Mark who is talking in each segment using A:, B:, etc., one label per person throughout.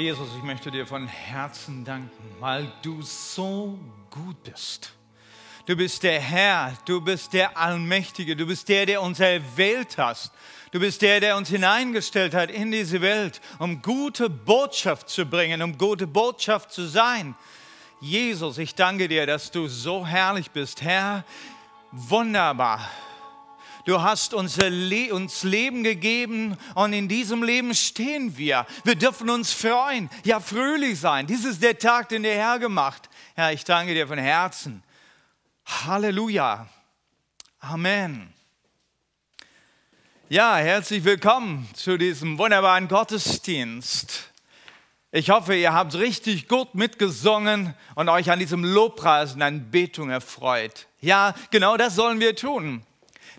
A: Jesus, ich möchte dir von Herzen danken, weil du so gut bist. Du bist der Herr, du bist der Allmächtige, du bist der, der uns erwählt hast. Du bist der, der uns hineingestellt hat in diese Welt, um gute Botschaft zu bringen, um gute Botschaft zu sein. Jesus, ich danke dir, dass du so herrlich bist. Herr, wunderbar. Du hast uns Leben gegeben und in diesem Leben stehen wir. Wir dürfen uns freuen, ja fröhlich sein. Dies ist der Tag, den der Herr gemacht. Herr, ich danke dir von Herzen. Halleluja. Amen. Ja, herzlich willkommen zu diesem wunderbaren Gottesdienst. Ich hoffe, ihr habt richtig gut mitgesungen und euch an diesem Lobpreis und Anbetung erfreut. Ja, genau das sollen wir tun.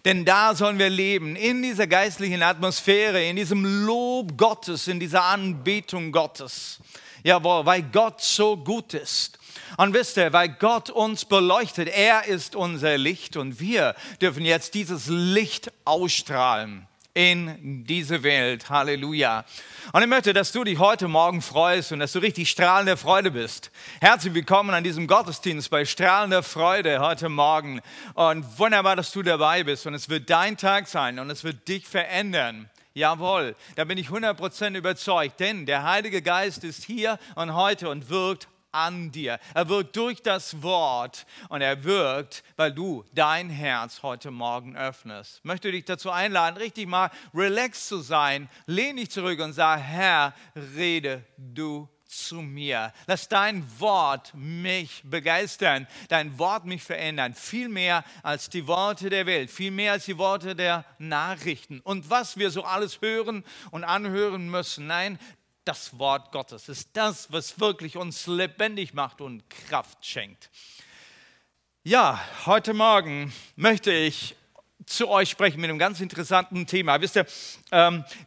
A: Denn da sollen wir leben, in dieser geistlichen Atmosphäre, in diesem Lob Gottes, in dieser Anbetung Gottes. Jawohl, weil Gott so gut ist. Und wisst ihr, weil Gott uns beleuchtet, er ist unser Licht und wir dürfen jetzt dieses Licht ausstrahlen in diese Welt. Halleluja. Und ich möchte, dass du dich heute Morgen freust und dass du richtig strahlender Freude bist. Herzlich willkommen an diesem Gottesdienst bei strahlender Freude heute Morgen. Und wunderbar, dass du dabei bist. Und es wird dein Tag sein und es wird dich verändern. Jawohl, da bin ich 100% überzeugt, denn der Heilige Geist ist hier und heute und wirkt an dir. Er wirkt durch das Wort und er wirkt, weil du dein Herz heute Morgen öffnest. Ich möchte dich dazu einladen, richtig mal relaxed zu sein. Lehn dich zurück und sag, Herr, rede du zu mir. Lass dein Wort mich begeistern, dein Wort mich verändern, viel mehr als die Worte der Welt, viel mehr als die Worte der Nachrichten. Und was wir so alles hören und anhören müssen, nein, das Wort Gottes ist das, was wirklich uns lebendig macht und Kraft schenkt. Ja, heute Morgen möchte ich zu euch sprechen mit einem ganz interessanten Thema. Wisst ihr,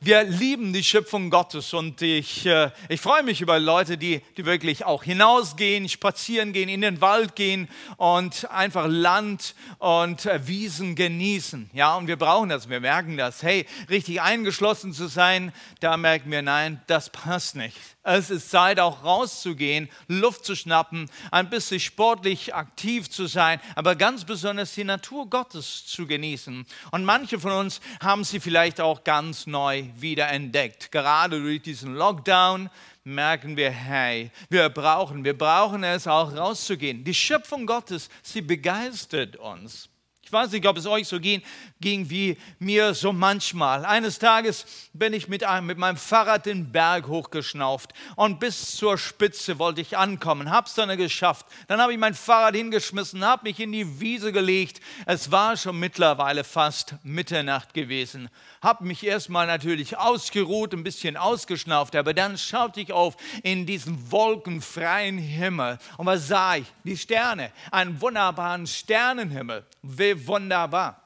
A: wir lieben die Schöpfung Gottes und ich, äh, ich freue mich über Leute, die, die wirklich auch hinausgehen, spazieren gehen, in den Wald gehen und einfach Land und äh, Wiesen genießen. Ja, und wir brauchen das, wir merken das. Hey, richtig eingeschlossen zu sein, da merken wir, nein, das passt nicht. Es ist Zeit, auch rauszugehen, Luft zu schnappen, ein bisschen sportlich aktiv zu sein, aber ganz besonders die Natur Gottes zu genießen. Und manche von uns haben sie vielleicht auch ganz neu wiederentdeckt. Gerade durch diesen Lockdown merken wir, hey, wir brauchen, wir brauchen es auch rauszugehen. Die Schöpfung Gottes, sie begeistert uns. Weiß nicht, ob es euch so ging, ging wie mir so manchmal. Eines Tages bin ich mit, einem, mit meinem Fahrrad den Berg hochgeschnauft und bis zur Spitze wollte ich ankommen. Hab's dann geschafft. Dann habe ich mein Fahrrad hingeschmissen, habe mich in die Wiese gelegt. Es war schon mittlerweile fast Mitternacht gewesen habe mich erstmal natürlich ausgeruht, ein bisschen ausgeschnauft, aber dann schaute ich auf in diesen wolkenfreien Himmel. Und was sah ich? Die Sterne, einen wunderbaren Sternenhimmel. Wie wunderbar.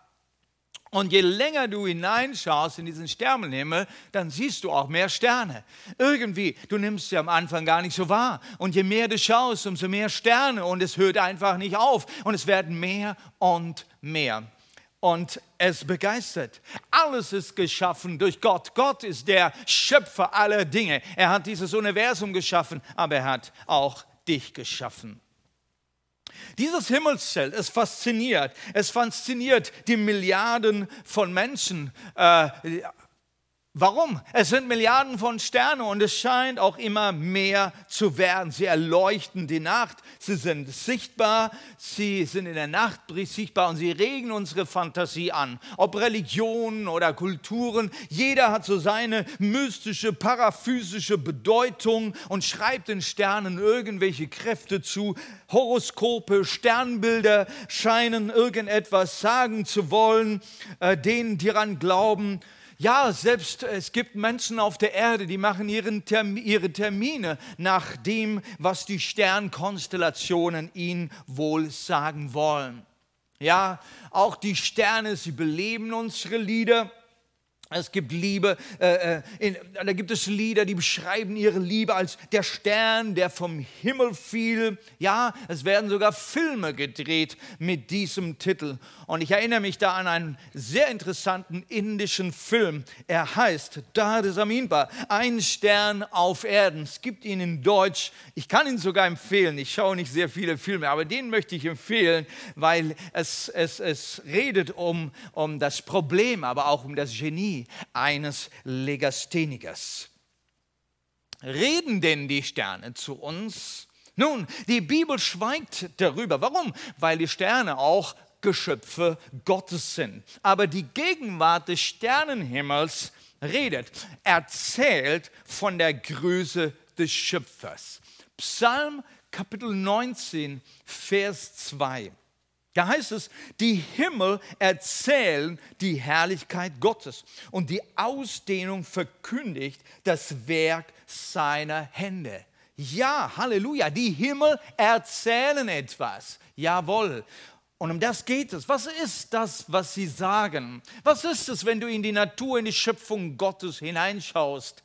A: Und je länger du hineinschaust in diesen Sternenhimmel, dann siehst du auch mehr Sterne. Irgendwie, du nimmst sie am Anfang gar nicht so wahr. Und je mehr du schaust, umso mehr Sterne. Und es hört einfach nicht auf. Und es werden mehr und mehr und es begeistert. Alles ist geschaffen durch Gott. Gott ist der Schöpfer aller Dinge. Er hat dieses Universum geschaffen, aber er hat auch dich geschaffen. Dieses Himmelszelt, es fasziniert. Es fasziniert die Milliarden von Menschen, äh, Warum? Es sind Milliarden von Sternen und es scheint auch immer mehr zu werden. Sie erleuchten die Nacht, sie sind sichtbar, sie sind in der Nacht sichtbar und sie regen unsere Fantasie an. Ob Religionen oder Kulturen, jeder hat so seine mystische, paraphysische Bedeutung und schreibt den Sternen irgendwelche Kräfte zu. Horoskope, Sternbilder scheinen irgendetwas sagen zu wollen, äh, denen, die daran glauben. Ja, selbst es gibt Menschen auf der Erde, die machen Term ihre Termine nach dem, was die Sternkonstellationen ihnen wohl sagen wollen. Ja, auch die Sterne, sie beleben unsere Lieder. Es gibt Liebe, äh, äh, in, da gibt es Lieder, die beschreiben ihre Liebe als der Stern, der vom Himmel fiel. Ja, es werden sogar Filme gedreht mit diesem Titel. Und ich erinnere mich da an einen sehr interessanten indischen Film. Er heißt Dade Saminpa, ein Stern auf Erden. Es gibt ihn in Deutsch. Ich kann ihn sogar empfehlen. Ich schaue nicht sehr viele Filme, aber den möchte ich empfehlen, weil es, es, es redet um, um das Problem, aber auch um das Genie eines Legasthenikers. Reden denn die Sterne zu uns? Nun, die Bibel schweigt darüber. Warum? Weil die Sterne auch Geschöpfe Gottes sind. Aber die Gegenwart des Sternenhimmels redet, erzählt von der Größe des Schöpfers. Psalm Kapitel 19, Vers 2. Da heißt es, die Himmel erzählen die Herrlichkeit Gottes und die Ausdehnung verkündigt das Werk seiner Hände. Ja, Halleluja, die Himmel erzählen etwas. Jawohl. Und um das geht es. Was ist das, was sie sagen? Was ist es, wenn du in die Natur, in die Schöpfung Gottes hineinschaust?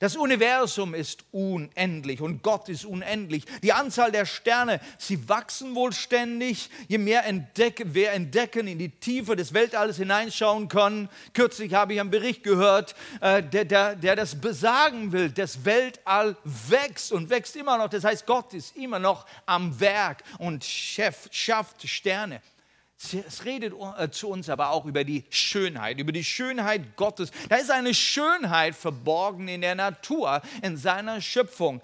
A: Das Universum ist unendlich und Gott ist unendlich. Die Anzahl der Sterne, sie wachsen wohl ständig. Je mehr entdecken, wir entdecken, in die Tiefe des Weltalls hineinschauen können. Kürzlich habe ich einen Bericht gehört, äh, der, der, der das besagen will. Das Weltall wächst und wächst immer noch. Das heißt, Gott ist immer noch am Werk und schafft Sterne. Es redet äh, zu uns aber auch über die Schönheit, über die Schönheit Gottes. Da ist eine Schönheit verborgen in der Natur, in seiner Schöpfung.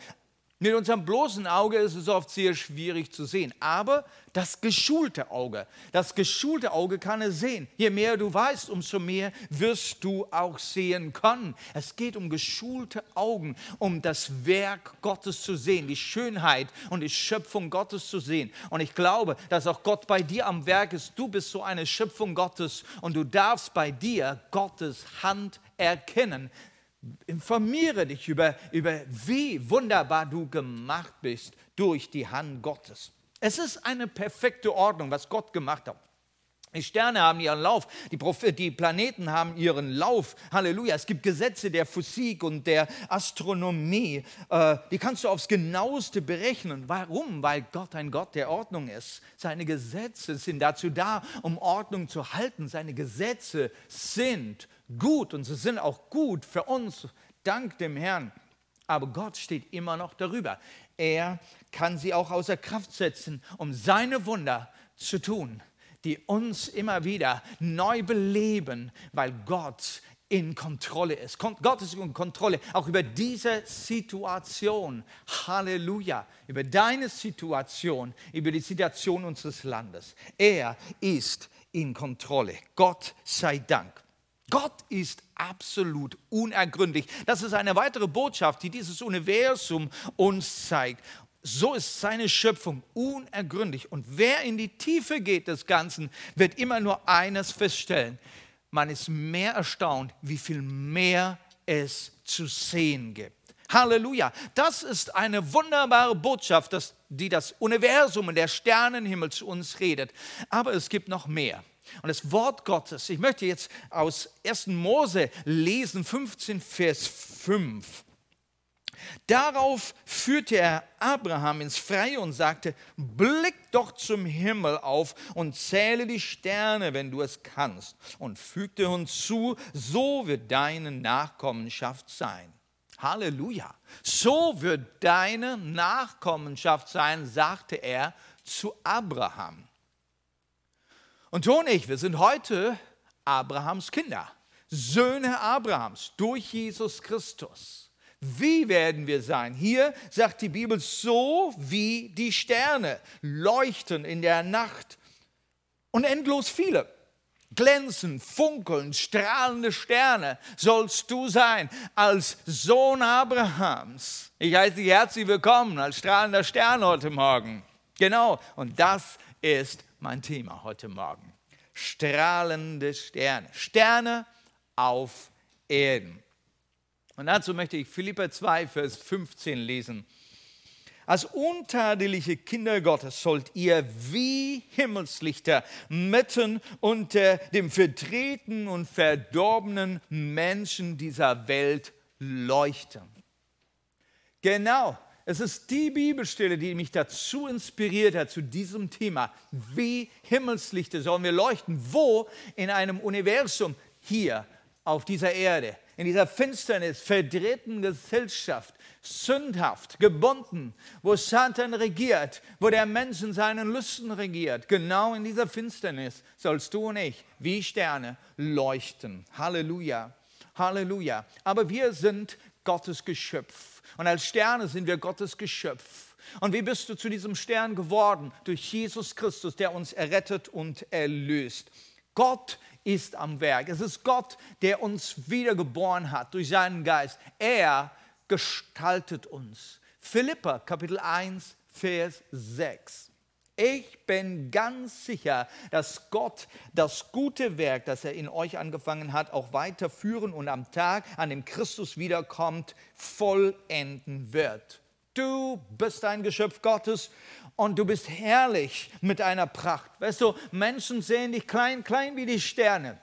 A: Mit unserem bloßen Auge ist es oft sehr schwierig zu sehen, aber das geschulte Auge, das geschulte Auge kann es sehen. Je mehr du weißt, umso mehr wirst du auch sehen können. Es geht um geschulte Augen, um das Werk Gottes zu sehen, die Schönheit und die Schöpfung Gottes zu sehen. Und ich glaube, dass auch Gott bei dir am Werk ist. Du bist so eine Schöpfung Gottes und du darfst bei dir Gottes Hand erkennen informiere dich über, über, wie wunderbar du gemacht bist durch die Hand Gottes. Es ist eine perfekte Ordnung, was Gott gemacht hat. Die Sterne haben ihren Lauf, die, die, Planeten haben ihren Lauf. Halleluja. Es gibt Gesetze der Physik und der Astronomie. Äh, die kannst du aufs genaueste berechnen. Warum? Weil Gott ein Gott der Ordnung ist. Seine Gesetze sind dazu da, um Ordnung zu halten. Seine Gesetze sind gut und sie sind auch gut für uns, dank dem Herrn. Aber Gott steht immer noch darüber. Er kann sie auch außer Kraft setzen, um seine Wunder zu tun, die uns immer wieder neu beleben, weil Gott in Kontrolle ist. Gott ist in Kontrolle auch über diese Situation. Halleluja. Über deine Situation, über die Situation unseres Landes. Er ist in Kontrolle. Gott sei Dank. Gott ist absolut unergründlich. Das ist eine weitere Botschaft, die dieses Universum uns zeigt. So ist seine Schöpfung unergründlich. Und wer in die Tiefe geht des Ganzen, wird immer nur eines feststellen. Man ist mehr erstaunt, wie viel mehr es zu sehen gibt. Halleluja. Das ist eine wunderbare Botschaft, die das Universum und der Sternenhimmel zu uns redet. Aber es gibt noch mehr. Und das Wort Gottes, ich möchte jetzt aus 1. Mose lesen, 15, Vers 5. Darauf führte er Abraham ins Freie und sagte, blick doch zum Himmel auf und zähle die Sterne, wenn du es kannst, und fügte uns zu, so wird deine Nachkommenschaft sein. Halleluja. So wird deine Nachkommenschaft sein, sagte er zu Abraham. Und du und ich, wir sind heute Abrahams Kinder, Söhne Abrahams durch Jesus Christus. Wie werden wir sein? Hier sagt die Bibel, so wie die Sterne leuchten in der Nacht. Und endlos viele. Glänzen, funkeln, strahlende Sterne sollst du sein als Sohn Abrahams. Ich heiße dich herzlich willkommen als strahlender Stern heute Morgen. Genau, und das ist mein Thema heute Morgen. Strahlende Sterne. Sterne auf Erden. Und dazu möchte ich Philippa 2, Vers 15 lesen. Als untadeliche Kinder Gottes sollt ihr wie Himmelslichter mitten unter dem verdrehten und verdorbenen Menschen dieser Welt leuchten. Genau, es ist die Bibelstelle, die mich dazu inspiriert hat, zu diesem Thema. Wie Himmelslichter sollen wir leuchten? Wo? In einem Universum hier auf dieser Erde, in dieser Finsternis, verdrehten Gesellschaft, sündhaft, gebunden, wo Satan regiert, wo der Mensch in seinen Lüsten regiert. Genau in dieser Finsternis sollst du und ich wie Sterne leuchten. Halleluja. Halleluja. Aber wir sind Gottes Geschöpf. Und als Sterne sind wir Gottes Geschöpf. Und wie bist du zu diesem Stern geworden? Durch Jesus Christus, der uns errettet und erlöst. Gott ist am Werk. Es ist Gott, der uns wiedergeboren hat durch seinen Geist. Er gestaltet uns. Philippa Kapitel 1, Vers 6. Ich bin ganz sicher, dass Gott das gute Werk, das er in euch angefangen hat, auch weiterführen und am Tag, an dem Christus wiederkommt, vollenden wird. Du bist ein Geschöpf Gottes und du bist herrlich mit einer Pracht. Weißt du, Menschen sehen dich klein, klein wie die Sterne.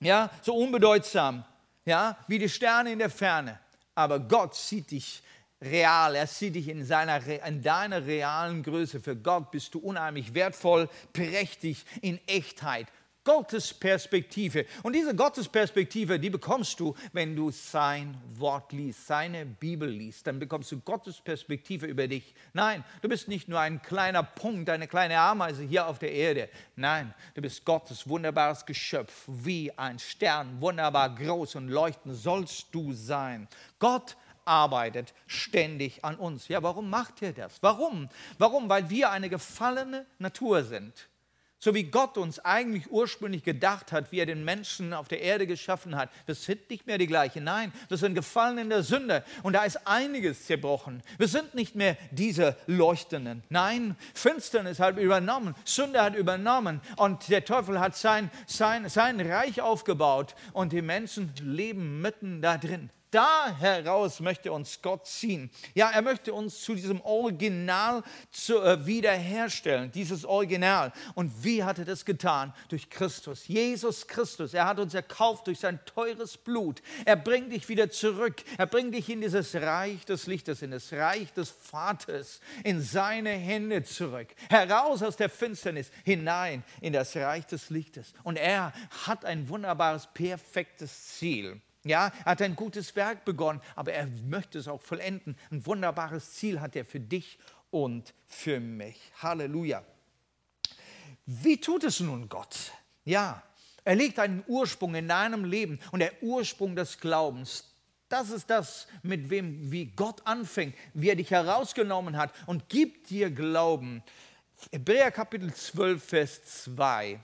A: Ja, so unbedeutsam. Ja, wie die Sterne in der Ferne. Aber Gott sieht dich real, er sieht dich in, seiner, in deiner realen Größe. Für Gott bist du unheimlich wertvoll, prächtig, in Echtheit. Gottes Perspektive. Und diese Gottesperspektive, die bekommst du, wenn du sein Wort liest, seine Bibel liest. Dann bekommst du Gottes Perspektive über dich. Nein, du bist nicht nur ein kleiner Punkt, eine kleine Ameise hier auf der Erde. Nein, du bist Gottes wunderbares Geschöpf, wie ein Stern, wunderbar groß und leuchten sollst du sein. Gott arbeitet ständig an uns. Ja, warum macht er das? Warum? Warum? Weil wir eine gefallene Natur sind. So wie Gott uns eigentlich ursprünglich gedacht hat, wie er den Menschen auf der Erde geschaffen hat. Wir sind nicht mehr die gleichen. Nein, wir sind gefallen in der Sünde und da ist einiges zerbrochen. Wir sind nicht mehr diese Leuchtenden. Nein, Finsternis hat übernommen, Sünde hat übernommen und der Teufel hat sein, sein, sein Reich aufgebaut und die Menschen leben mitten da drin da heraus möchte uns Gott ziehen. Ja, er möchte uns zu diesem Original zu, äh, wiederherstellen, dieses Original. Und wie hat er das getan? Durch Christus, Jesus Christus. Er hat uns erkauft durch sein teures Blut. Er bringt dich wieder zurück. Er bringt dich in dieses Reich des Lichtes, in das Reich des Vaters, in seine Hände zurück. Heraus aus der Finsternis, hinein in das Reich des Lichtes. Und er hat ein wunderbares, perfektes Ziel. Ja, er hat ein gutes Werk begonnen, aber er möchte es auch vollenden. Ein wunderbares Ziel hat er für dich und für mich. Halleluja. Wie tut es nun Gott? Ja, er legt einen Ursprung in deinem Leben und der Ursprung des Glaubens. Das ist das, mit wem, wie Gott anfängt, wie er dich herausgenommen hat und gibt dir Glauben. Hebräer Kapitel 12, Vers 2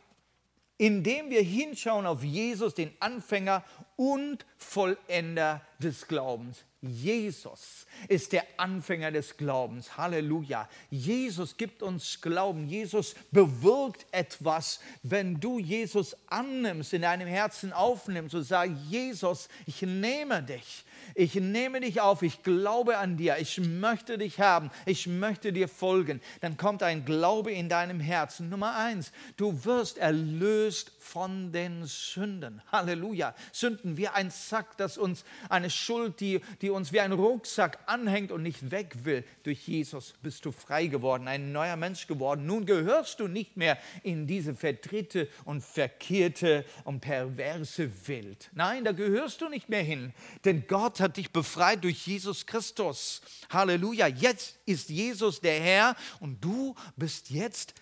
A: indem wir hinschauen auf Jesus, den Anfänger und Vollender des Glaubens. Jesus ist der Anfänger des Glaubens. Halleluja. Jesus gibt uns Glauben. Jesus bewirkt etwas, wenn du Jesus annimmst, in deinem Herzen aufnimmst und sagst, Jesus, ich nehme dich ich nehme dich auf, ich glaube an dir, ich möchte dich haben, ich möchte dir folgen, dann kommt ein Glaube in deinem Herzen. Nummer eins, du wirst erlöst von den Sünden. Halleluja. Sünden wie ein Sack, das uns eine Schuld, die, die uns wie ein Rucksack anhängt und nicht weg will. Durch Jesus bist du frei geworden, ein neuer Mensch geworden. Nun gehörst du nicht mehr in diese verdrehte und verkehrte und perverse Welt. Nein, da gehörst du nicht mehr hin, denn Gott hat dich befreit durch Jesus Christus. Halleluja. Jetzt ist Jesus der Herr und du bist jetzt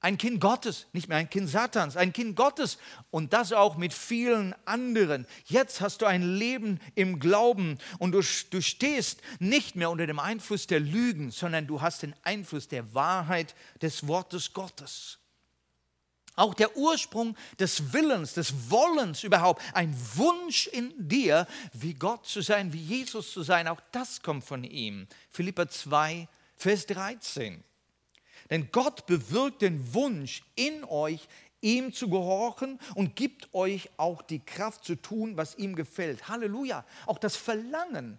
A: ein Kind Gottes, nicht mehr ein Kind Satans, ein Kind Gottes und das auch mit vielen anderen. Jetzt hast du ein Leben im Glauben und du, du stehst nicht mehr unter dem Einfluss der Lügen, sondern du hast den Einfluss der Wahrheit des Wortes Gottes. Auch der Ursprung des Willens, des Wollens überhaupt, ein Wunsch in dir, wie Gott zu sein, wie Jesus zu sein, auch das kommt von ihm. Philippa 2, Vers 13. Denn Gott bewirkt den Wunsch in euch, ihm zu gehorchen und gibt euch auch die Kraft zu tun, was ihm gefällt. Halleluja. Auch das Verlangen,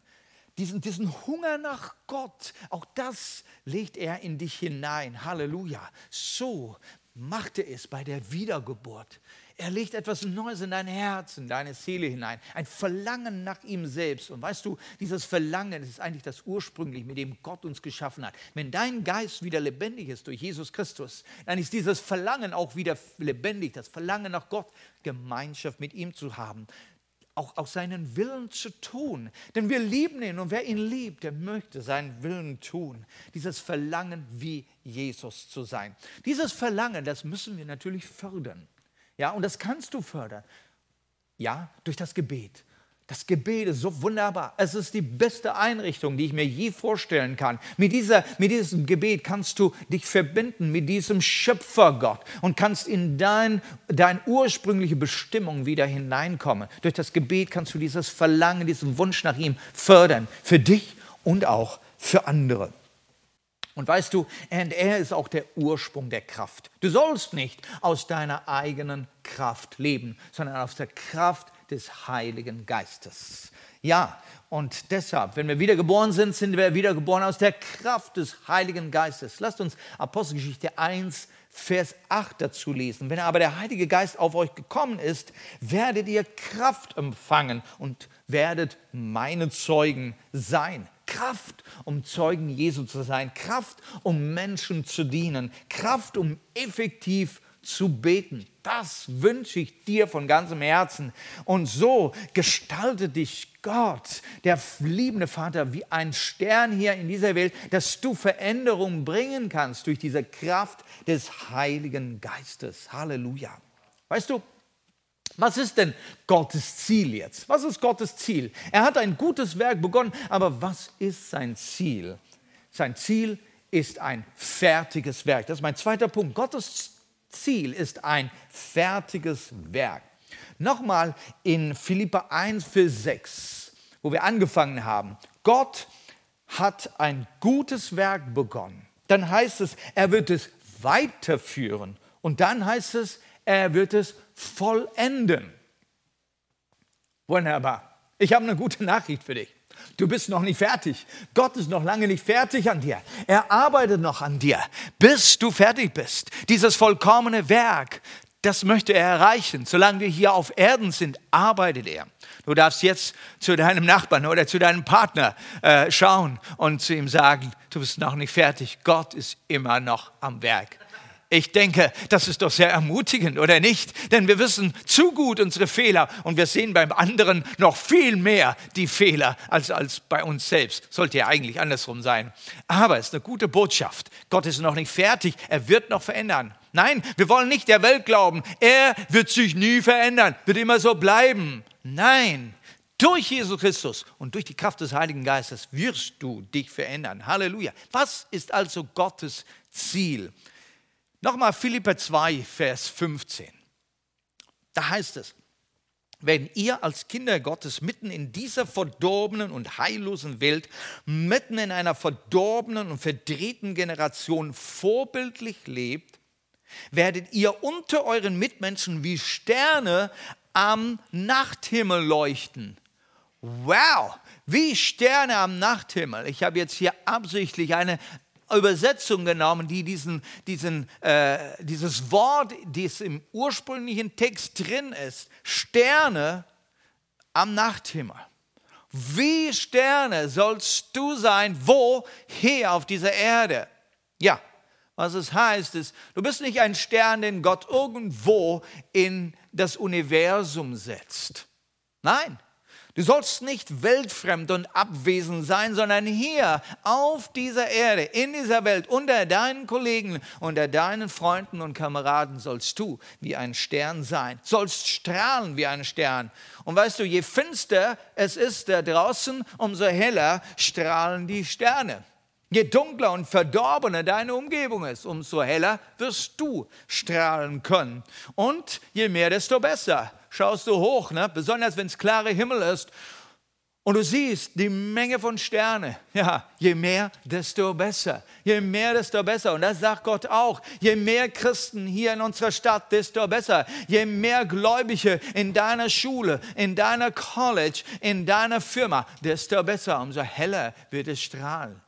A: diesen, diesen Hunger nach Gott, auch das legt er in dich hinein. Halleluja. So machte es bei der Wiedergeburt. Er legt etwas Neues in dein Herz, in deine Seele hinein. Ein Verlangen nach ihm selbst. Und weißt du, dieses Verlangen ist eigentlich das ursprüngliche, mit dem Gott uns geschaffen hat. Wenn dein Geist wieder lebendig ist durch Jesus Christus, dann ist dieses Verlangen auch wieder lebendig. Das Verlangen nach Gott, Gemeinschaft mit ihm zu haben. Auch aus seinen Willen zu tun. Denn wir lieben ihn und wer ihn liebt, der möchte seinen Willen tun. Dieses Verlangen, wie Jesus zu sein. Dieses Verlangen, das müssen wir natürlich fördern. Ja, und das kannst du fördern. Ja, durch das Gebet. Das Gebet ist so wunderbar. Es ist die beste Einrichtung, die ich mir je vorstellen kann. Mit, dieser, mit diesem Gebet kannst du dich verbinden mit diesem Schöpfergott und kannst in dein, deine ursprüngliche Bestimmung wieder hineinkommen. Durch das Gebet kannst du dieses Verlangen, diesen Wunsch nach ihm fördern. Für dich und auch für andere. Und weißt du, er ist auch der Ursprung der Kraft. Du sollst nicht aus deiner eigenen Kraft leben, sondern aus der Kraft des Heiligen Geistes. Ja, und deshalb, wenn wir wiedergeboren sind, sind wir wiedergeboren aus der Kraft des Heiligen Geistes. Lasst uns Apostelgeschichte 1, Vers 8 dazu lesen. Wenn aber der Heilige Geist auf euch gekommen ist, werdet ihr Kraft empfangen und werdet meine Zeugen sein. Kraft, um Zeugen Jesu zu sein, Kraft, um Menschen zu dienen, Kraft, um effektiv zu beten. Das wünsche ich dir von ganzem Herzen. Und so gestaltet dich Gott, der liebende Vater, wie ein Stern hier in dieser Welt, dass du Veränderungen bringen kannst durch diese Kraft des Heiligen Geistes. Halleluja. Weißt du, was ist denn Gottes Ziel jetzt? Was ist Gottes Ziel? Er hat ein gutes Werk begonnen, aber was ist sein Ziel? Sein Ziel ist ein fertiges Werk. Das ist mein zweiter Punkt. Gottes Ziel ist ein fertiges Werk. Nochmal in Philippa 1, Vers 6, wo wir angefangen haben. Gott hat ein gutes Werk begonnen. Dann heißt es, er wird es weiterführen. Und dann heißt es, er wird es vollenden. Wunderbar. Ich habe eine gute Nachricht für dich. Du bist noch nicht fertig. Gott ist noch lange nicht fertig an dir. Er arbeitet noch an dir, bis du fertig bist. Dieses vollkommene Werk, das möchte er erreichen. Solange wir hier auf Erden sind, arbeitet er. Du darfst jetzt zu deinem Nachbarn oder zu deinem Partner äh, schauen und zu ihm sagen, du bist noch nicht fertig. Gott ist immer noch am Werk. Ich denke, das ist doch sehr ermutigend, oder nicht? Denn wir wissen zu gut unsere Fehler und wir sehen beim anderen noch viel mehr die Fehler als, als bei uns selbst. Sollte ja eigentlich andersrum sein. Aber es ist eine gute Botschaft. Gott ist noch nicht fertig, er wird noch verändern. Nein, wir wollen nicht der Welt glauben, er wird sich nie verändern, wird immer so bleiben. Nein, durch Jesus Christus und durch die Kraft des Heiligen Geistes wirst du dich verändern. Halleluja. Was ist also Gottes Ziel? Nochmal Philipper 2, Vers 15. Da heißt es, wenn ihr als Kinder Gottes mitten in dieser verdorbenen und heillosen Welt, mitten in einer verdorbenen und verdrehten Generation vorbildlich lebt, werdet ihr unter euren Mitmenschen wie Sterne am Nachthimmel leuchten. Wow, wie Sterne am Nachthimmel. Ich habe jetzt hier absichtlich eine Übersetzung genommen, die diesen, diesen, äh, dieses Wort, das im ursprünglichen Text drin ist, Sterne am Nachthimmel. Wie Sterne sollst du sein, wo? Hier auf dieser Erde. Ja, was es heißt, ist, du bist nicht ein Stern, den Gott irgendwo in das Universum setzt. Nein, Du sollst nicht weltfremd und abwesend sein, sondern hier auf dieser Erde, in dieser Welt, unter deinen Kollegen, unter deinen Freunden und Kameraden sollst du wie ein Stern sein, sollst strahlen wie ein Stern. Und weißt du, je finster es ist da draußen, umso heller strahlen die Sterne. Je dunkler und verdorbener deine Umgebung ist, umso heller wirst du strahlen können. Und je mehr, desto besser. Schaust du hoch, ne? besonders wenn es klare Himmel ist Und du siehst die Menge von Sterne. Ja, je mehr, desto besser. Je mehr, desto besser. Und das sagt Gott auch. Je mehr Christen hier in unserer Stadt, desto besser. Je mehr Gläubige in deiner Schule, in deiner College, in deiner Firma, desto besser. Umso heller wird es strahlen.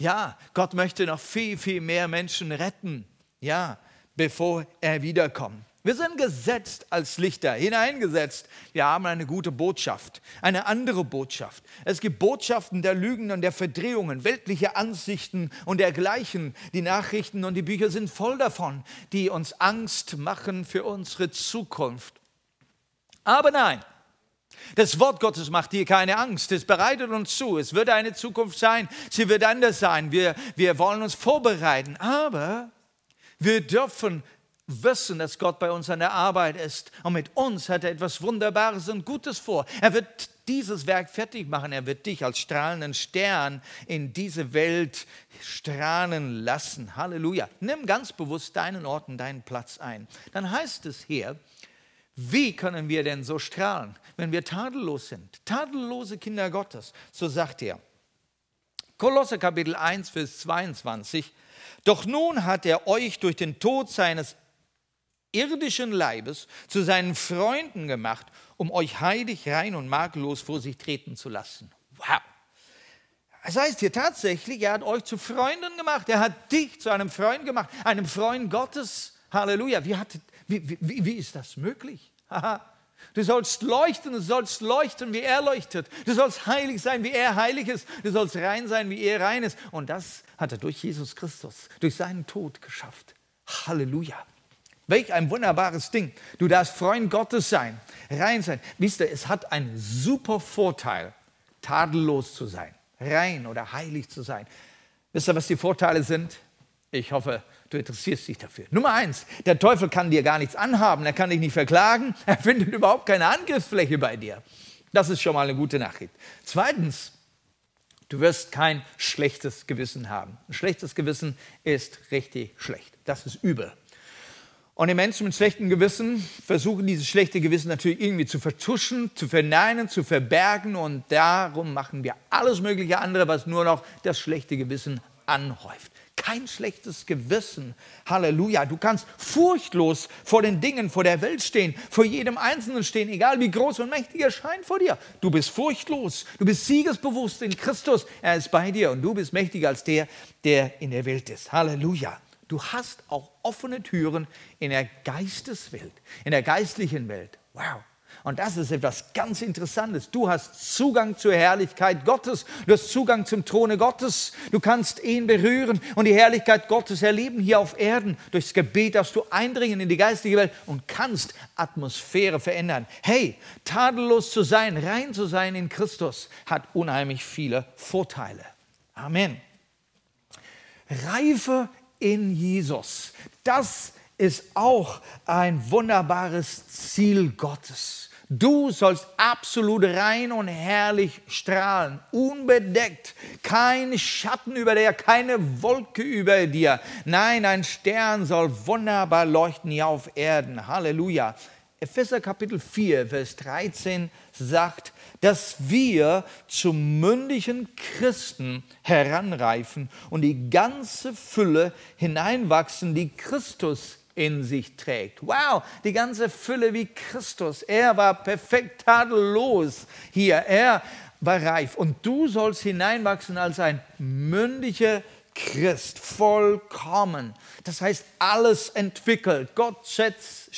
A: Ja, Gott möchte noch viel, viel mehr Menschen retten. Ja, bevor er wiederkommt. Wir sind gesetzt als Lichter, hineingesetzt. Wir haben eine gute Botschaft, eine andere Botschaft. Es gibt Botschaften der Lügen und der Verdrehungen, weltliche Ansichten und dergleichen. Die Nachrichten und die Bücher sind voll davon, die uns Angst machen für unsere Zukunft. Aber nein, das Wort Gottes macht dir keine Angst. Es bereitet uns zu. Es wird eine Zukunft sein. Sie wird anders sein. Wir, wir wollen uns vorbereiten. Aber wir dürfen wissen, dass Gott bei uns an der Arbeit ist. Und mit uns hat er etwas Wunderbares und Gutes vor. Er wird dieses Werk fertig machen. Er wird dich als strahlenden Stern in diese Welt strahlen lassen. Halleluja. Nimm ganz bewusst deinen Ort und deinen Platz ein. Dann heißt es hier, wie können wir denn so strahlen, wenn wir tadellos sind? Tadellose Kinder Gottes, so sagt er. Kolosse Kapitel 1, Vers 22. Doch nun hat er euch durch den Tod seines irdischen Leibes zu seinen Freunden gemacht, um euch heilig, rein und makellos vor sich treten zu lassen. Wow. Das heißt hier tatsächlich, er hat euch zu Freunden gemacht. Er hat dich zu einem Freund gemacht, einem Freund Gottes. Halleluja. Wie, hat, wie, wie, wie ist das möglich? Du sollst leuchten, du sollst leuchten, wie er leuchtet. Du sollst heilig sein, wie er heilig ist. Du sollst rein sein, wie er rein ist. Und das hat er durch Jesus Christus, durch seinen Tod geschafft. Halleluja. Welch ein wunderbares Ding. Du darfst Freund Gottes sein, rein sein. Wisst ihr, es hat einen super Vorteil, tadellos zu sein, rein oder heilig zu sein. Wisst ihr, was die Vorteile sind? Ich hoffe, du interessierst dich dafür. Nummer eins, der Teufel kann dir gar nichts anhaben, er kann dich nicht verklagen, er findet überhaupt keine Angriffsfläche bei dir. Das ist schon mal eine gute Nachricht. Zweitens, du wirst kein schlechtes Gewissen haben. Ein schlechtes Gewissen ist richtig schlecht. Das ist übel. Und die Menschen mit schlechtem Gewissen versuchen dieses schlechte Gewissen natürlich irgendwie zu vertuschen, zu verneinen, zu verbergen. Und darum machen wir alles mögliche andere, was nur noch das schlechte Gewissen anhäuft. Kein schlechtes Gewissen. Halleluja. Du kannst furchtlos vor den Dingen, vor der Welt stehen, vor jedem Einzelnen stehen, egal wie groß und mächtig er scheint vor dir. Du bist furchtlos. Du bist siegesbewusst in Christus. Er ist bei dir und du bist mächtiger als der, der in der Welt ist. Halleluja. Du hast auch offene Türen in der Geisteswelt, in der geistlichen Welt. Wow. Und das ist etwas ganz Interessantes. Du hast Zugang zur Herrlichkeit Gottes. Du hast Zugang zum Throne Gottes. Du kannst ihn berühren und die Herrlichkeit Gottes erleben hier auf Erden. Durchs Gebet darfst du eindringen in die geistige Welt und kannst Atmosphäre verändern. Hey, tadellos zu sein, rein zu sein in Christus hat unheimlich viele Vorteile. Amen. Reife in Jesus. Das ist auch ein wunderbares Ziel Gottes. Du sollst absolut rein und herrlich strahlen, unbedeckt, kein Schatten über dir, keine Wolke über dir. Nein, ein Stern soll wunderbar leuchten hier auf Erden. Halleluja. Epheser Kapitel 4, Vers 13 sagt, dass wir zum mündigen Christen heranreifen und die ganze Fülle hineinwachsen, die Christus in sich trägt. Wow, die ganze Fülle wie Christus. Er war perfekt tadellos hier. Er war reif. Und du sollst hineinwachsen als ein mündiger Christ, vollkommen. Das heißt, alles entwickelt. Gott setzt,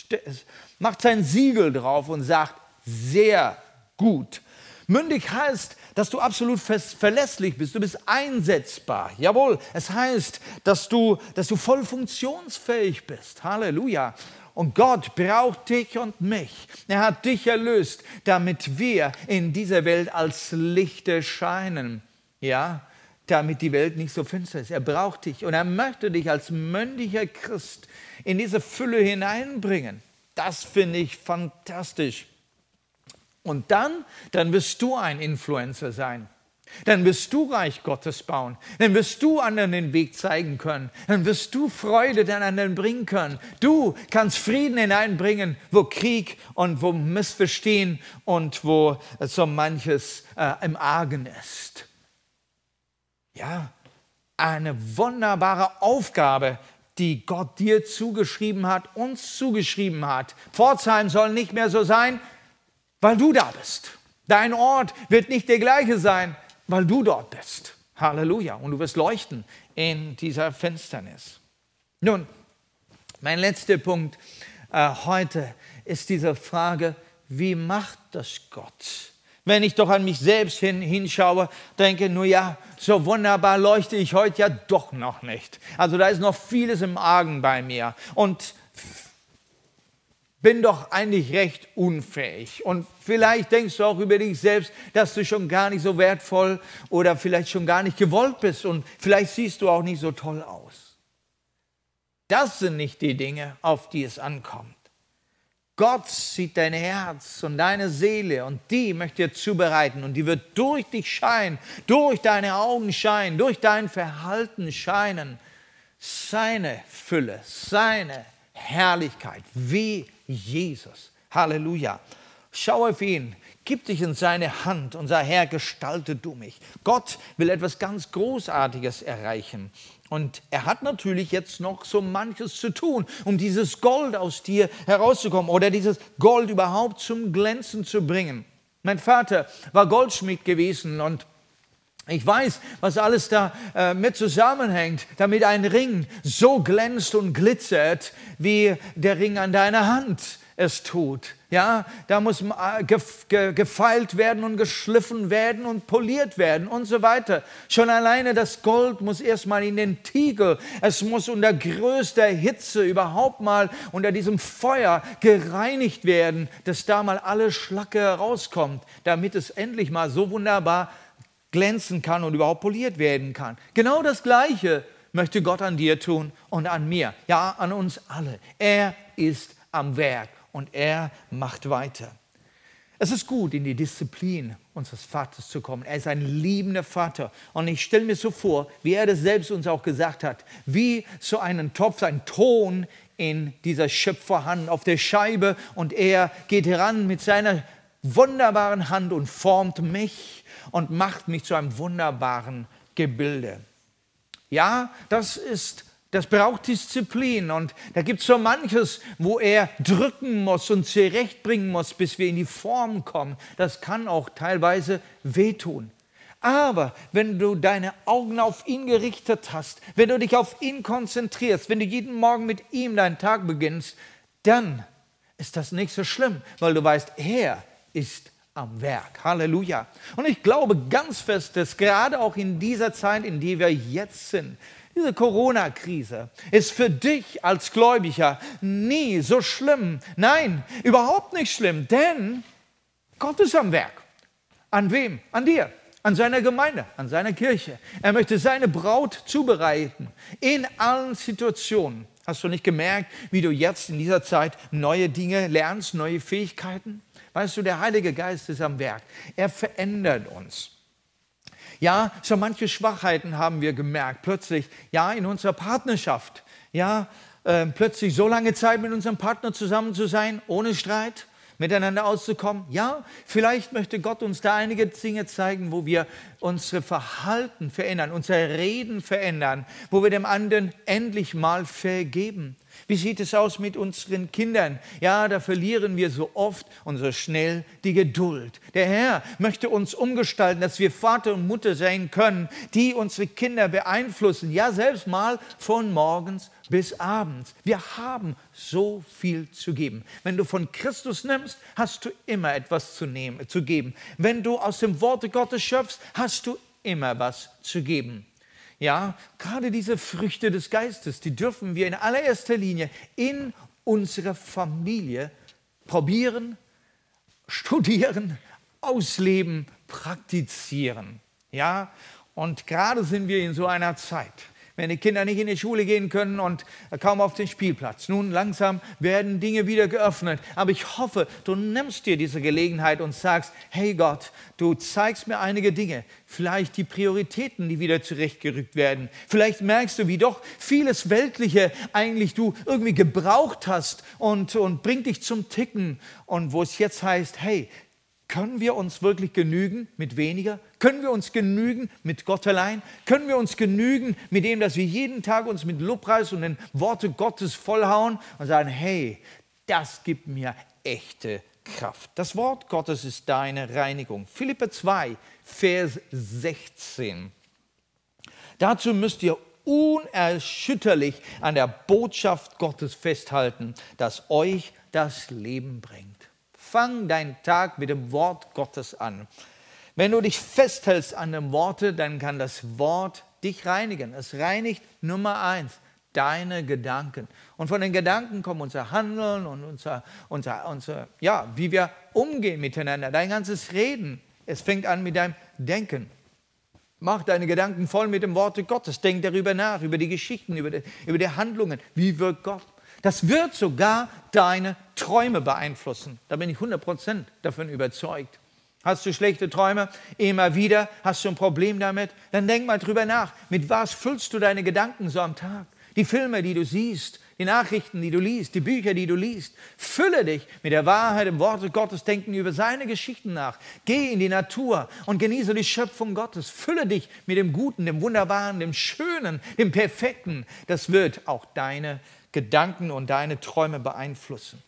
A: macht sein Siegel drauf und sagt, sehr gut. Mündig heißt, dass du absolut verlässlich bist, du bist einsetzbar. Jawohl, es heißt, dass du, dass du voll funktionsfähig bist. Halleluja. Und Gott braucht dich und mich. Er hat dich erlöst, damit wir in dieser Welt als Lichter scheinen. Ja, damit die Welt nicht so finster ist. Er braucht dich und er möchte dich als mündiger Christ in diese Fülle hineinbringen. Das finde ich fantastisch. Und dann, dann wirst du ein Influencer sein. Dann wirst du Reich Gottes bauen. Dann wirst du anderen den Weg zeigen können. Dann wirst du Freude den anderen bringen können. Du kannst Frieden hineinbringen, wo Krieg und wo Missverstehen und wo so manches äh, im Argen ist. Ja, eine wunderbare Aufgabe, die Gott dir zugeschrieben hat, uns zugeschrieben hat. Pforzheim soll nicht mehr so sein, weil du da bist. Dein Ort wird nicht der gleiche sein, weil du dort bist. Halleluja. Und du wirst leuchten in dieser Finsternis. Nun, mein letzter Punkt äh, heute ist diese Frage, wie macht das Gott? Wenn ich doch an mich selbst hin, hinschaue, denke, nur ja, so wunderbar leuchte ich heute ja doch noch nicht. Also da ist noch vieles im Argen bei mir. Und bin doch eigentlich recht unfähig. Und vielleicht denkst du auch über dich selbst, dass du schon gar nicht so wertvoll oder vielleicht schon gar nicht gewollt bist und vielleicht siehst du auch nicht so toll aus. Das sind nicht die Dinge, auf die es ankommt. Gott sieht dein Herz und deine Seele und die möchte er zubereiten und die wird durch dich scheinen, durch deine Augen scheinen, durch dein Verhalten scheinen. Seine Fülle, seine Herrlichkeit, wie Jesus. Halleluja. Schau auf ihn, gib dich in seine Hand und sei Herr, gestalte du mich. Gott will etwas ganz Großartiges erreichen. Und er hat natürlich jetzt noch so manches zu tun, um dieses Gold aus dir herauszukommen oder dieses Gold überhaupt zum Glänzen zu bringen. Mein Vater war Goldschmied gewesen und ich weiß, was alles da äh, mit zusammenhängt, damit ein Ring so glänzt und glitzert, wie der Ring an deiner Hand es tut. Ja, da muss äh, gefeilt werden und geschliffen werden und poliert werden und so weiter. Schon alleine das Gold muss erstmal in den Tiegel. Es muss unter größter Hitze überhaupt mal unter diesem Feuer gereinigt werden, dass da mal alle Schlacke herauskommt, damit es endlich mal so wunderbar glänzen kann und überhaupt poliert werden kann. Genau das Gleiche möchte Gott an dir tun und an mir. Ja, an uns alle. Er ist am Werk und er macht weiter. Es ist gut, in die Disziplin unseres Vaters zu kommen. Er ist ein liebender Vater. Und ich stelle mir so vor, wie er das selbst uns auch gesagt hat, wie so einen Topf, ein Ton in dieser Schöpferhand auf der Scheibe und er geht heran mit seiner wunderbaren Hand und formt mich und macht mich zu einem wunderbaren Gebilde. Ja, das ist das braucht Disziplin und da gibt es so manches, wo er drücken muss und zurechtbringen muss, bis wir in die Form kommen. Das kann auch teilweise wehtun. Aber wenn du deine Augen auf ihn gerichtet hast, wenn du dich auf ihn konzentrierst, wenn du jeden Morgen mit ihm deinen Tag beginnst, dann ist das nicht so schlimm, weil du weißt, er ist am Werk. Halleluja. Und ich glaube ganz fest, dass gerade auch in dieser Zeit, in der wir jetzt sind, diese Corona-Krise ist für dich als Gläubiger nie so schlimm. Nein, überhaupt nicht schlimm, denn Gott ist am Werk. An wem? An dir, an seiner Gemeinde, an seiner Kirche. Er möchte seine Braut zubereiten in allen Situationen. Hast du nicht gemerkt, wie du jetzt in dieser Zeit neue Dinge lernst, neue Fähigkeiten? Weißt du, der Heilige Geist ist am Werk. Er verändert uns. Ja, so manche Schwachheiten haben wir gemerkt. Plötzlich, ja, in unserer Partnerschaft. Ja, äh, plötzlich so lange Zeit mit unserem Partner zusammen zu sein, ohne Streit, miteinander auszukommen. Ja, vielleicht möchte Gott uns da einige Dinge zeigen, wo wir unsere Verhalten verändern, unser Reden verändern, wo wir dem anderen endlich mal vergeben. Wie sieht es aus mit unseren Kindern? Ja, da verlieren wir so oft und so schnell die Geduld. Der Herr möchte uns umgestalten, dass wir Vater und Mutter sein können, die unsere Kinder beeinflussen. Ja, selbst mal von morgens bis abends. Wir haben so viel zu geben. Wenn du von Christus nimmst, hast du immer etwas zu, nehmen, zu geben. Wenn du aus dem Worte Gottes schöpfst, hast du immer was zu geben. Ja, gerade diese Früchte des Geistes, die dürfen wir in allererster Linie in unserer Familie probieren, studieren, ausleben, praktizieren. Ja, und gerade sind wir in so einer Zeit. Wenn die Kinder nicht in die Schule gehen können und kaum auf den Spielplatz. Nun langsam werden Dinge wieder geöffnet. Aber ich hoffe, du nimmst dir diese Gelegenheit und sagst, hey Gott, du zeigst mir einige Dinge, vielleicht die Prioritäten, die wieder zurechtgerückt werden. Vielleicht merkst du, wie doch vieles Weltliche eigentlich du irgendwie gebraucht hast und, und bringt dich zum Ticken. Und wo es jetzt heißt, hey, können wir uns wirklich genügen mit weniger? Können wir uns genügen mit Gott allein? Können wir uns genügen mit dem, dass wir jeden Tag uns mit Lobpreis und den Worte Gottes vollhauen und sagen, hey, das gibt mir echte Kraft. Das Wort Gottes ist deine Reinigung. Philippe 2, Vers 16. Dazu müsst ihr unerschütterlich an der Botschaft Gottes festhalten, das euch das Leben bringt. Fang deinen Tag mit dem Wort Gottes an. Wenn du dich festhältst an dem Worte, dann kann das Wort dich reinigen. Es reinigt Nummer eins deine Gedanken. Und von den Gedanken kommt unser Handeln und unser, unser, unser, ja, wie wir umgehen miteinander, dein ganzes Reden. Es fängt an mit deinem Denken. Mach deine Gedanken voll mit dem Worte Gottes. Denk darüber nach, über die Geschichten, über die, über die Handlungen. Wie wirkt Gott? Das wird sogar deine Träume beeinflussen. Da bin ich 100% davon überzeugt. Hast du schlechte Träume immer wieder? Hast du ein Problem damit? Dann denk mal drüber nach. Mit was füllst du deine Gedanken so am Tag? Die Filme, die du siehst, die Nachrichten, die du liest, die Bücher, die du liest. Fülle dich mit der Wahrheit im Worte Gottes, denken über seine Geschichten nach. Geh in die Natur und genieße die Schöpfung Gottes. Fülle dich mit dem Guten, dem Wunderbaren, dem Schönen, dem Perfekten. Das wird auch deine Gedanken und deine Träume beeinflussen.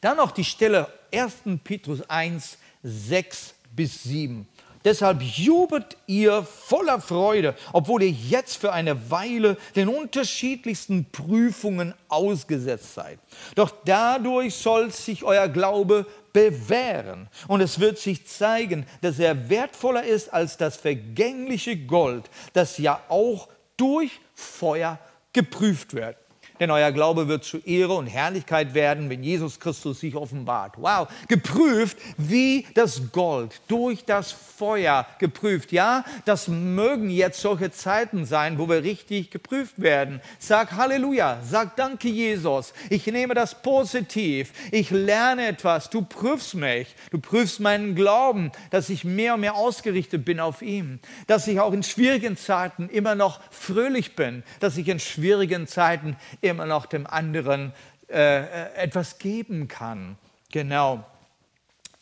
A: Dann noch die Stelle 1. Petrus 1, 6 bis 7. Deshalb jubelt ihr voller Freude, obwohl ihr jetzt für eine Weile den unterschiedlichsten Prüfungen ausgesetzt seid. Doch dadurch soll sich euer Glaube bewähren. Und es wird sich zeigen, dass er wertvoller ist als das vergängliche Gold, das ja auch durch Feuer geprüft wird denn euer Glaube wird zu Ehre und Herrlichkeit werden, wenn Jesus Christus sich offenbart. Wow, geprüft wie das Gold, durch das Feuer geprüft. Ja, das mögen jetzt solche Zeiten sein, wo wir richtig geprüft werden. Sag Halleluja, sag Danke Jesus. Ich nehme das positiv. Ich lerne etwas. Du prüfst mich. Du prüfst meinen Glauben, dass ich mehr und mehr ausgerichtet bin auf ihn. Dass ich auch in schwierigen Zeiten immer noch fröhlich bin. Dass ich in schwierigen Zeiten immer immer noch dem anderen äh, äh, etwas geben kann. Genau.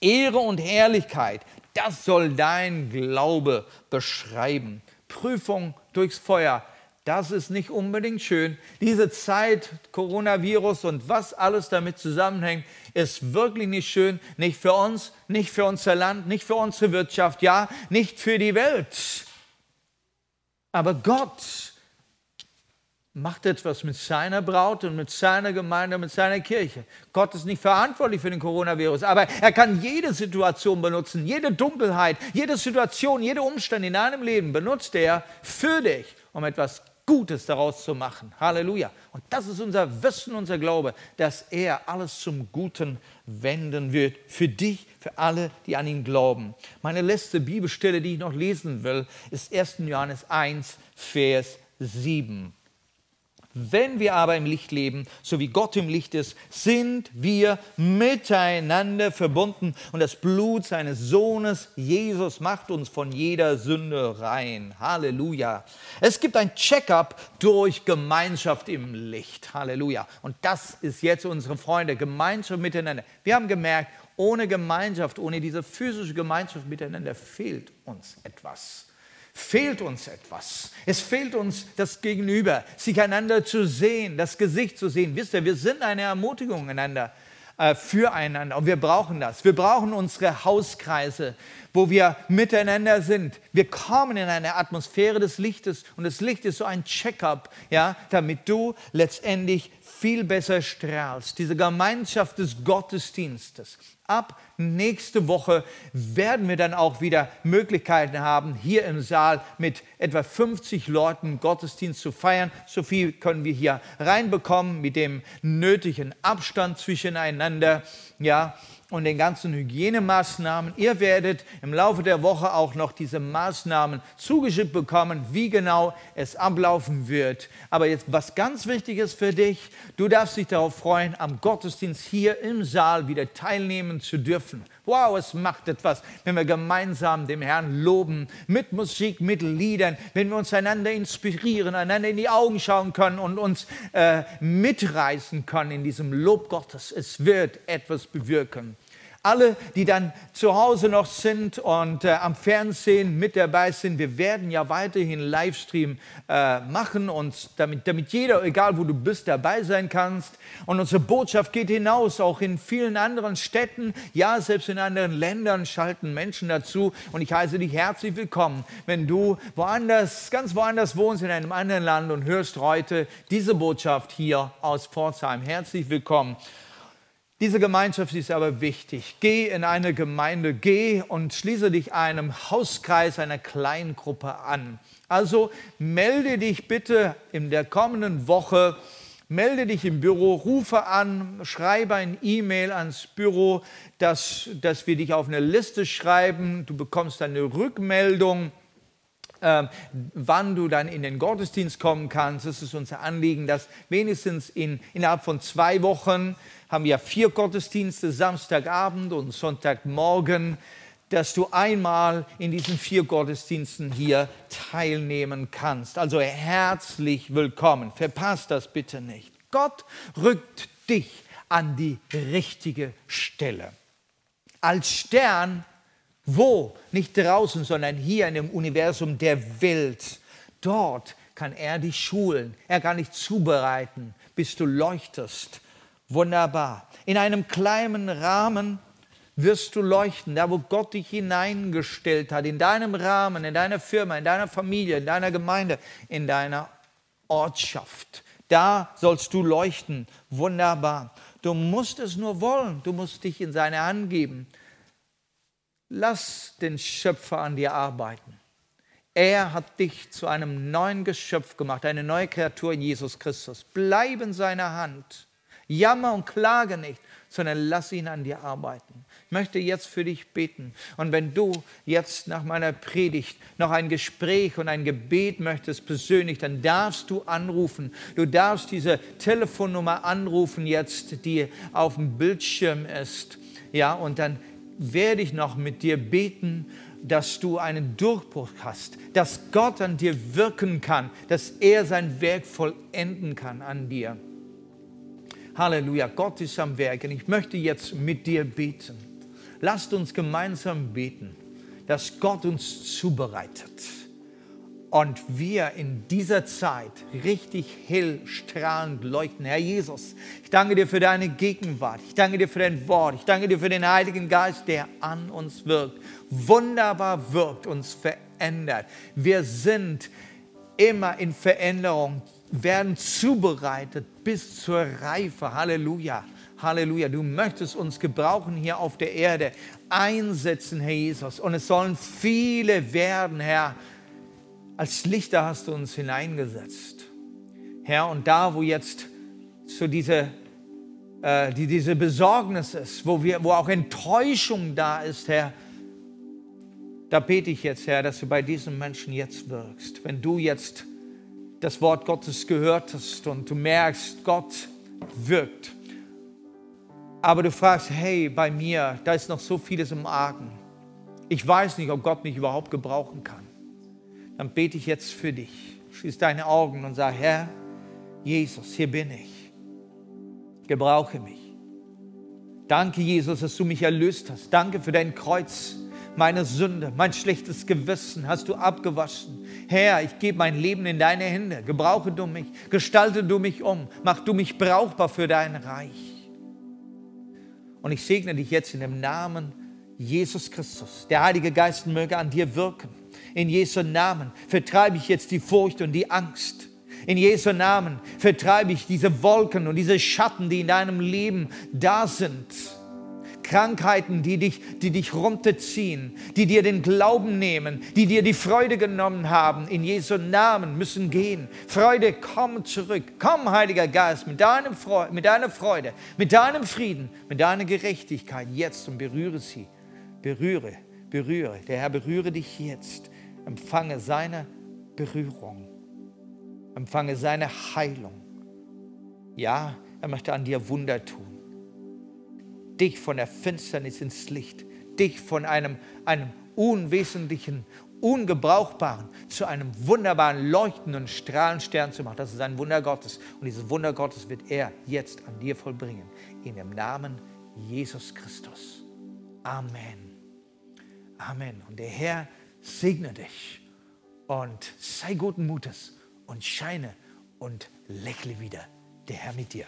A: Ehre und Herrlichkeit, das soll dein Glaube beschreiben. Prüfung durchs Feuer, das ist nicht unbedingt schön. Diese Zeit, Coronavirus und was alles damit zusammenhängt, ist wirklich nicht schön. Nicht für uns, nicht für unser Land, nicht für unsere Wirtschaft, ja, nicht für die Welt. Aber Gott macht etwas mit seiner Braut und mit seiner Gemeinde, mit seiner Kirche. Gott ist nicht verantwortlich für den Coronavirus, aber er kann jede Situation benutzen, jede Dunkelheit, jede Situation, jede Umstand in deinem Leben benutzt er für dich, um etwas Gutes daraus zu machen. Halleluja. Und das ist unser Wissen, unser Glaube, dass er alles zum Guten wenden wird. Für dich, für alle, die an ihn glauben. Meine letzte Bibelstelle, die ich noch lesen will, ist 1. Johannes 1, Vers 7. Wenn wir aber im Licht leben, so wie Gott im Licht ist, sind wir miteinander verbunden und das Blut seines Sohnes Jesus macht uns von jeder Sünde rein. Halleluja. Es gibt ein Check-up durch Gemeinschaft im Licht. Halleluja. Und das ist jetzt unsere Freunde, Gemeinschaft miteinander. Wir haben gemerkt, ohne Gemeinschaft, ohne diese physische Gemeinschaft miteinander fehlt uns etwas fehlt uns etwas. Es fehlt uns das Gegenüber, sich einander zu sehen, das Gesicht zu sehen. Wisst ihr, wir sind eine Ermutigung einander, äh, füreinander und wir brauchen das. Wir brauchen unsere Hauskreise, wo wir miteinander sind. Wir kommen in eine Atmosphäre des Lichtes und das Licht ist so ein Check-up, ja, damit du letztendlich viel besser strahlst. Diese Gemeinschaft des Gottesdienstes. Ab nächste Woche werden wir dann auch wieder Möglichkeiten haben, hier im Saal mit etwa 50 Leuten Gottesdienst zu feiern. So viel können wir hier reinbekommen mit dem nötigen Abstand zwischeneinander. Ja, und den ganzen Hygienemaßnahmen. Ihr werdet im Laufe der Woche auch noch diese Maßnahmen zugeschickt bekommen, wie genau es ablaufen wird. Aber jetzt was ganz Wichtiges für dich, du darfst dich darauf freuen, am Gottesdienst hier im Saal wieder teilnehmen zu dürfen. Wow, es macht etwas, wenn wir gemeinsam dem Herrn loben, mit Musik, mit Liedern, wenn wir uns einander inspirieren, einander in die Augen schauen können und uns äh, mitreißen können in diesem Lob Gottes. Es wird etwas bewirken. Alle, die dann zu Hause noch sind und äh, am Fernsehen mit dabei sind, wir werden ja weiterhin Livestream äh, machen und damit, damit jeder, egal wo du bist, dabei sein kannst. Und unsere Botschaft geht hinaus, auch in vielen anderen Städten, ja, selbst in anderen Ländern schalten Menschen dazu. Und ich heiße dich herzlich willkommen, wenn du woanders, ganz woanders wohnst, in einem anderen Land und hörst heute diese Botschaft hier aus Pforzheim. Herzlich willkommen. Diese Gemeinschaft ist aber wichtig. Geh in eine Gemeinde, geh und schließe dich einem Hauskreis, einer kleinen Gruppe an. Also melde dich bitte in der kommenden Woche, melde dich im Büro, rufe an, schreibe ein E-Mail ans Büro, dass, dass wir dich auf eine Liste schreiben. Du bekommst eine Rückmeldung. Äh, wann du dann in den Gottesdienst kommen kannst. Es ist unser Anliegen, dass wenigstens in, innerhalb von zwei Wochen haben wir vier Gottesdienste, Samstagabend und Sonntagmorgen, dass du einmal in diesen vier Gottesdiensten hier teilnehmen kannst. Also herzlich willkommen. Verpasst das bitte nicht. Gott rückt dich an die richtige Stelle. Als Stern, wo? Nicht draußen, sondern hier in dem Universum der Welt. Dort kann er dich schulen, er kann dich zubereiten, bis du leuchtest Wunderbar. In einem kleinen Rahmen wirst du leuchten, da wo Gott dich hineingestellt hat, in deinem Rahmen, in deiner Firma, in deiner Familie, in deiner Gemeinde, in deiner Ortschaft. Da sollst du leuchten. Wunderbar. Du musst es nur wollen. Du musst dich in seine Hand geben. Lass den Schöpfer an dir arbeiten. Er hat dich zu einem neuen Geschöpf gemacht, eine neue Kreatur in Jesus Christus. Bleib in seiner Hand. Jammer und klage nicht, sondern lass ihn an dir arbeiten. Ich möchte jetzt für dich beten. Und wenn du jetzt nach meiner Predigt noch ein Gespräch und ein Gebet möchtest persönlich, dann darfst du anrufen. Du darfst diese Telefonnummer anrufen jetzt, die auf dem Bildschirm ist. Ja, und dann werde ich noch mit dir beten dass du einen Durchbruch hast, dass Gott an dir wirken kann, dass er sein Werk vollenden kann an dir. Halleluja, Gott ist am Werk und ich möchte jetzt mit dir beten. Lasst uns gemeinsam beten, dass Gott uns zubereitet und wir in dieser Zeit richtig hell strahlend leuchten. Herr Jesus, ich danke dir für deine Gegenwart. Ich danke dir für dein Wort. Ich danke dir für den Heiligen Geist, der an uns wirkt. Wunderbar wirkt, uns verändert. Wir sind immer in Veränderung werden zubereitet bis zur Reife. Halleluja. Halleluja. Du möchtest uns gebrauchen hier auf der Erde, einsetzen, Herr Jesus. Und es sollen viele werden, Herr. Als Lichter hast du uns hineingesetzt. Herr, und da, wo jetzt so diese, äh, die, diese Besorgnis ist, wo, wir, wo auch Enttäuschung da ist, Herr, da bete ich jetzt, Herr, dass du bei diesen Menschen jetzt wirkst. Wenn du jetzt das Wort Gottes gehört hast und du merkst, Gott wirkt. Aber du fragst, hey, bei mir, da ist noch so vieles im Argen. Ich weiß nicht, ob Gott mich überhaupt gebrauchen kann. Dann bete ich jetzt für dich. Schließ deine Augen und sag, Herr, Jesus, hier bin ich. Gebrauche mich. Danke, Jesus, dass du mich erlöst hast. Danke für dein Kreuz meine Sünde, mein schlechtes Gewissen hast du abgewaschen. Herr, ich gebe mein Leben in deine Hände. Gebrauche du mich, gestalte du mich um, mach du mich brauchbar für dein Reich. Und ich segne dich jetzt in dem Namen Jesus Christus. Der Heilige Geist möge an dir wirken. In Jesu Namen vertreibe ich jetzt die Furcht und die Angst. In Jesu Namen vertreibe ich diese Wolken und diese Schatten, die in deinem Leben da sind Krankheiten, die dich, die dich runterziehen, die dir den Glauben nehmen, die dir die Freude genommen haben, in Jesu Namen müssen gehen. Freude, komm zurück. Komm, Heiliger Geist, mit, deinem Freude, mit deiner Freude, mit deinem Frieden, mit deiner Gerechtigkeit jetzt und berühre sie. Berühre, berühre. Der Herr berühre dich jetzt. Empfange seine Berührung. Empfange seine Heilung. Ja, er möchte an dir Wunder tun. Dich von der Finsternis ins Licht, dich von einem, einem unwesentlichen, ungebrauchbaren zu einem wunderbaren, leuchtenden Strahlenstern zu machen. Das ist ein Wunder Gottes. Und dieses Wunder Gottes wird er jetzt an dir vollbringen. In dem Namen Jesus Christus. Amen. Amen. Und der Herr segne dich und sei guten Mutes und scheine und lächle wieder der Herr mit dir.